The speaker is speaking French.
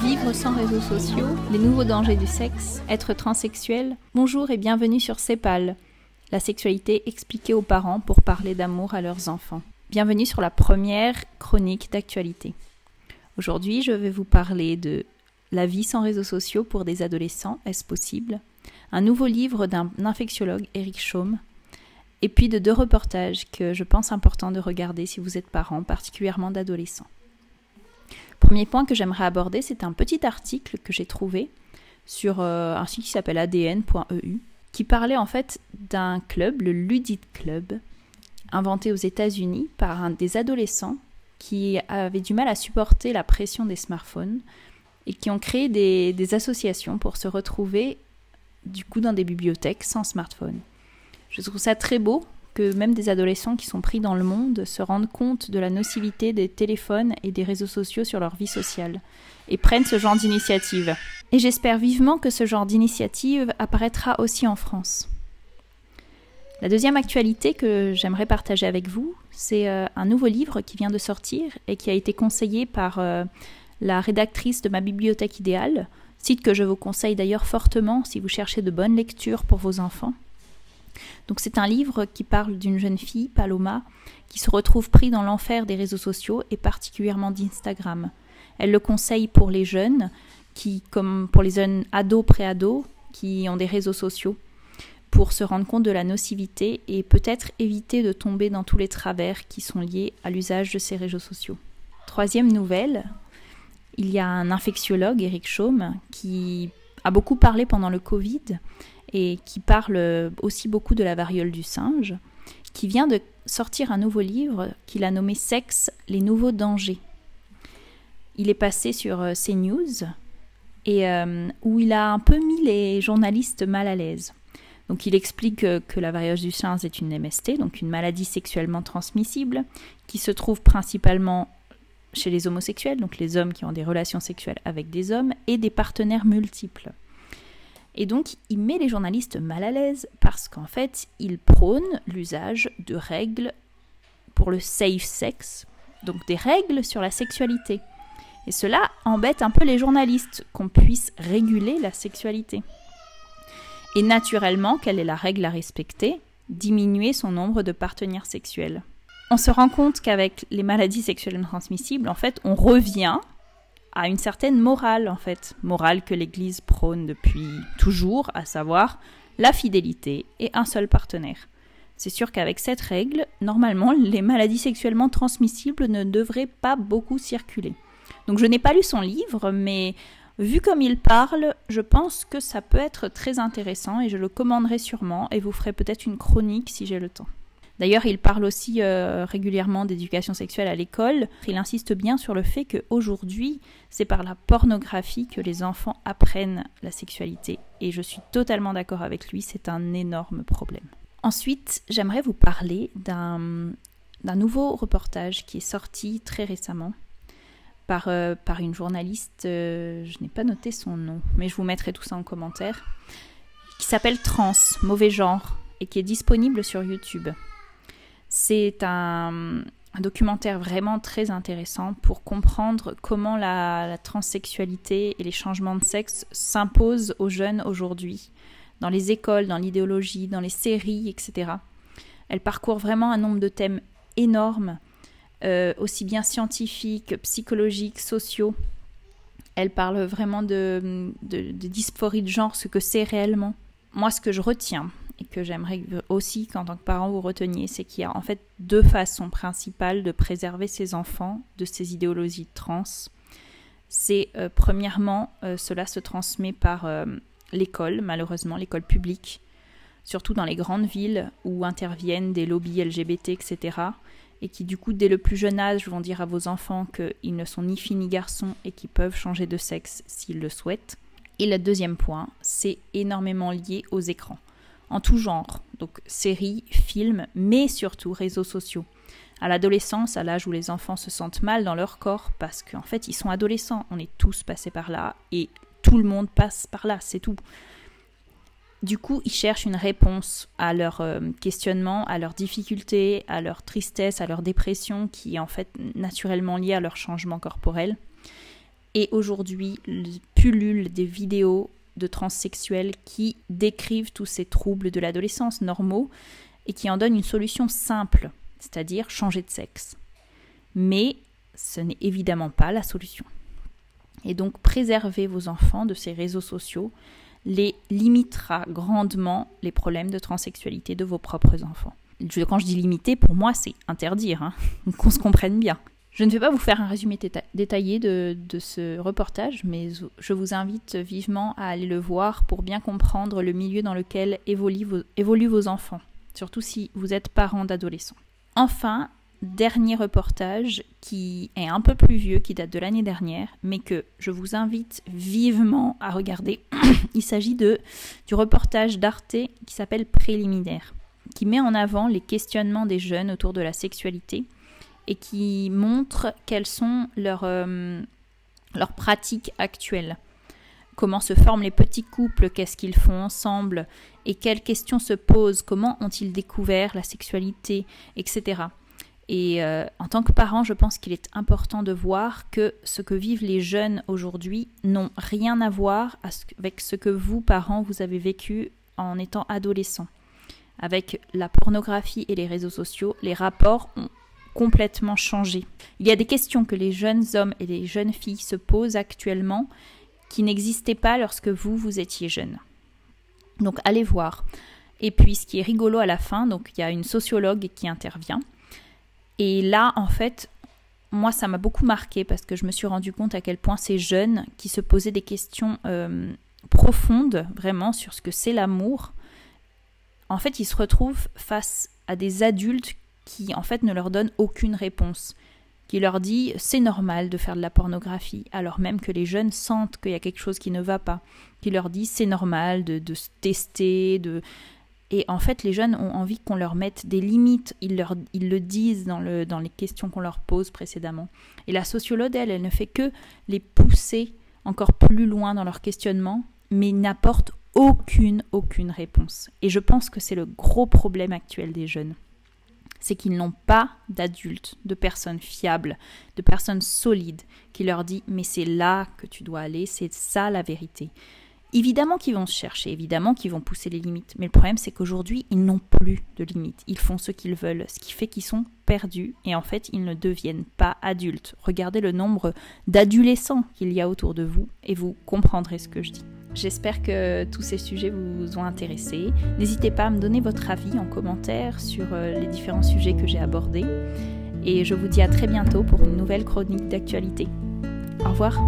Vivre sans réseaux sociaux, les nouveaux dangers du sexe, être transsexuel. Bonjour et bienvenue sur CEPAL, la sexualité expliquée aux parents pour parler d'amour à leurs enfants. Bienvenue sur la première chronique d'actualité. Aujourd'hui, je vais vous parler de La vie sans réseaux sociaux pour des adolescents, est-ce possible? Un nouveau livre d'un infectiologue, Eric Chaume, et puis de deux reportages que je pense important de regarder si vous êtes parent, particulièrement d'adolescents. Premier point que j'aimerais aborder, c'est un petit article que j'ai trouvé sur euh, un site qui s'appelle adn.eu, qui parlait en fait d'un club, le Ludit Club, inventé aux États-Unis par des adolescents qui avaient du mal à supporter la pression des smartphones et qui ont créé des, des associations pour se retrouver du coup dans des bibliothèques sans smartphone. Je trouve ça très beau que même des adolescents qui sont pris dans le monde se rendent compte de la nocivité des téléphones et des réseaux sociaux sur leur vie sociale et prennent ce genre d'initiative. Et j'espère vivement que ce genre d'initiative apparaîtra aussi en France. La deuxième actualité que j'aimerais partager avec vous, c'est euh, un nouveau livre qui vient de sortir et qui a été conseillé par euh, la rédactrice de ma bibliothèque idéale, site que je vous conseille d'ailleurs fortement si vous cherchez de bonnes lectures pour vos enfants. Donc c'est un livre qui parle d'une jeune fille, Paloma, qui se retrouve pris dans l'enfer des réseaux sociaux et particulièrement d'Instagram. Elle le conseille pour les jeunes, qui, comme pour les jeunes ados, pré-ados, qui ont des réseaux sociaux, pour se rendre compte de la nocivité et peut-être éviter de tomber dans tous les travers qui sont liés à l'usage de ces réseaux sociaux. Troisième nouvelle, il y a un infectiologue, Eric Chaume, qui a beaucoup parlé pendant le Covid et qui parle aussi beaucoup de la variole du singe, qui vient de sortir un nouveau livre qu'il a nommé Sexe, les nouveaux dangers. Il est passé sur euh, CNews et euh, où il a un peu mis les journalistes mal à l'aise. Donc il explique que, la variole du singe est une MST, donc une maladie sexuellement transmissible, qui se trouve principalement chez les homosexuels, donc les hommes qui ont des relations sexuelles avec des hommes, et des partenaires multiples. Et donc, il met les journalistes mal à l'aise parce qu'en fait, il prône l'usage de règles pour le safe sex, donc des règles sur la sexualité. Et cela embête un peu les journalistes qu'on puisse réguler la sexualité. Et naturellement, quelle est la règle à respecter? Diminuer son nombre de partenaires sexuels. On se rend compte qu'avec les maladies sexuellement transmissibles, en fait, on revient à une certaine morale, en fait, morale que l'Église prône depuis toujours, à savoir la fidélité et un seul partenaire. C'est sûr qu'avec cette règle, normalement, les maladies sexuellement transmissibles ne devraient pas beaucoup circuler. Donc je n'ai pas lu son livre, mais vu comme il parle, je pense que ça peut être très intéressant et je le commanderai sûrement et vous ferai peut-être une chronique si j'ai le temps. D'ailleurs, il parle aussi euh, régulièrement d'éducation sexuelle à l'école. Il insiste bien sur le fait qu'aujourd'hui, c'est par la pornographie que les enfants apprennent la sexualité. Et je suis totalement d'accord avec lui, c'est un énorme problème. Ensuite, j'aimerais vous parler d'un nouveau reportage qui est sorti très récemment par, euh, une journaliste, euh, je n'ai pas noté son nom, mais je vous mettrai tout ça en commentaire, qui s'appelle Trans, mauvais genre, et qui est disponible sur YouTube. C'est un, documentaire vraiment très intéressant pour comprendre comment la, transsexualité et les changements de sexe s'imposent aux jeunes aujourd'hui, dans les écoles, dans l'idéologie, dans les séries, etc. Elle parcourt vraiment un nombre de thèmes énormes, euh, aussi bien scientifiques, psychologiques, sociaux. Elle parle vraiment de, de dysphorie de genre, ce que c'est réellement. Moi, ce que je retiens, et que j'aimerais aussi qu'en tant que parent vous reteniez, c'est qu'il y a en fait deux façons principales de préserver ses enfants de ces idéologies trans. C'est euh, premièrement, euh, cela se transmet par euh, l'école, malheureusement, l'école publique, surtout dans les grandes villes où interviennent des lobbies LGBT, etc. Et qui du coup, dès le plus jeune âge, vont dire à vos enfants qu'ils ne sont ni filles ni garçons et qu'ils peuvent changer de sexe s'ils le souhaitent. Et le deuxième point, c'est énormément lié aux écrans en tout genre, donc séries, films, mais surtout réseaux sociaux. À l'adolescence, à l'âge où les enfants se sentent mal dans leur corps, parce qu'en fait ils sont adolescents, on est tous passés par là, et tout le monde passe par là, c'est tout. Du coup, ils cherchent une réponse à leurs euh, questionnements, à leurs difficultés, à leur tristesse, à leur dépression, qui est en fait naturellement liée à leur changement corporel. Et aujourd'hui, pullulent des vidéos de transsexuels qui décrivent tous ces troubles de l'adolescence normaux et qui en donnent une solution simple, c'est-à-dire changer de sexe. Mais ce n'est évidemment pas la solution. Et donc préserver vos enfants de ces réseaux sociaux les limitera grandement les problèmes de transsexualité de vos propres enfants. Quand je dis limiter, pour moi, c'est interdire, hein, qu'on se comprenne bien. Je ne vais pas vous faire un résumé détaillé de, ce reportage, mais je vous invite vivement à aller le voir pour bien comprendre le milieu dans lequel évoluent vos, enfants, surtout si vous êtes parent d'adolescents. Enfin, dernier reportage qui est un peu plus vieux, qui date de l'année dernière, mais que je vous invite vivement à regarder. Il s'agit du reportage d'Arte qui s'appelle Préliminaire, qui met en avant les questionnements des jeunes autour de la sexualité et qui montre quelles sont leurs, euh, leurs pratiques actuelles. Comment se forment les petits couples, qu'est-ce qu'ils font ensemble, et quelles questions se posent, comment ont-ils découvert la sexualité, etc. Et euh, en tant que parent, je pense qu'il est important de voir que ce que vivent les jeunes aujourd'hui n'ont rien à voir avec ce que vous, parents, vous avez vécu en étant adolescent. Avec la pornographie et les réseaux sociaux, les rapports ont complètement changé. Il y a des questions que les jeunes hommes et les jeunes filles se posent actuellement qui n'existaient pas lorsque vous, vous étiez jeune. Donc allez voir. Et puis ce qui est rigolo à la fin, donc il y a une sociologue qui intervient et là, en fait, moi, ça m'a beaucoup marqué parce que je me suis rendu compte à quel point ces jeunes qui se posaient des questions euh, profondes, vraiment, sur ce que c'est l'amour, en fait, ils se retrouvent face à des adultes qui, en fait, ne leur donnent aucune réponse, qui leur dit c'est normal de faire de la pornographie, alors même que les jeunes sentent qu'il y a quelque chose qui ne va pas, qui leur dit c'est normal de, de se tester, de, et en fait, les jeunes ont envie qu'on leur mette des limites. Ils, leur, ils le disent dans, le, dans les questions qu'on leur pose précédemment. Et la sociologue, elle, elle ne fait que les pousser encore plus loin dans leur questionnement, mais n'apporte aucune, aucune réponse. Et je pense que c'est le gros problème actuel des jeunes. C'est qu'ils n'ont pas d'adultes, de personnes fiables, de personnes solides qui leur disent mais c'est là que tu dois aller, c'est ça la vérité. Évidemment qu'ils vont se chercher, évidemment qu'ils vont pousser les limites, mais le problème c'est qu'aujourd'hui ils n'ont plus de limites, ils font ce qu'ils veulent, ce qui fait qu'ils sont perdus et en fait ils ne deviennent pas adultes. Regardez le nombre d'adolescents qu'il y a autour de vous et vous comprendrez ce que je dis. J'espère que tous ces sujets vous ont intéressé. N'hésitez pas à me donner votre avis en commentaire sur euh, les différents sujets que j'ai abordés. Et je vous dis à très bientôt pour une nouvelle chronique d'actualité. Au revoir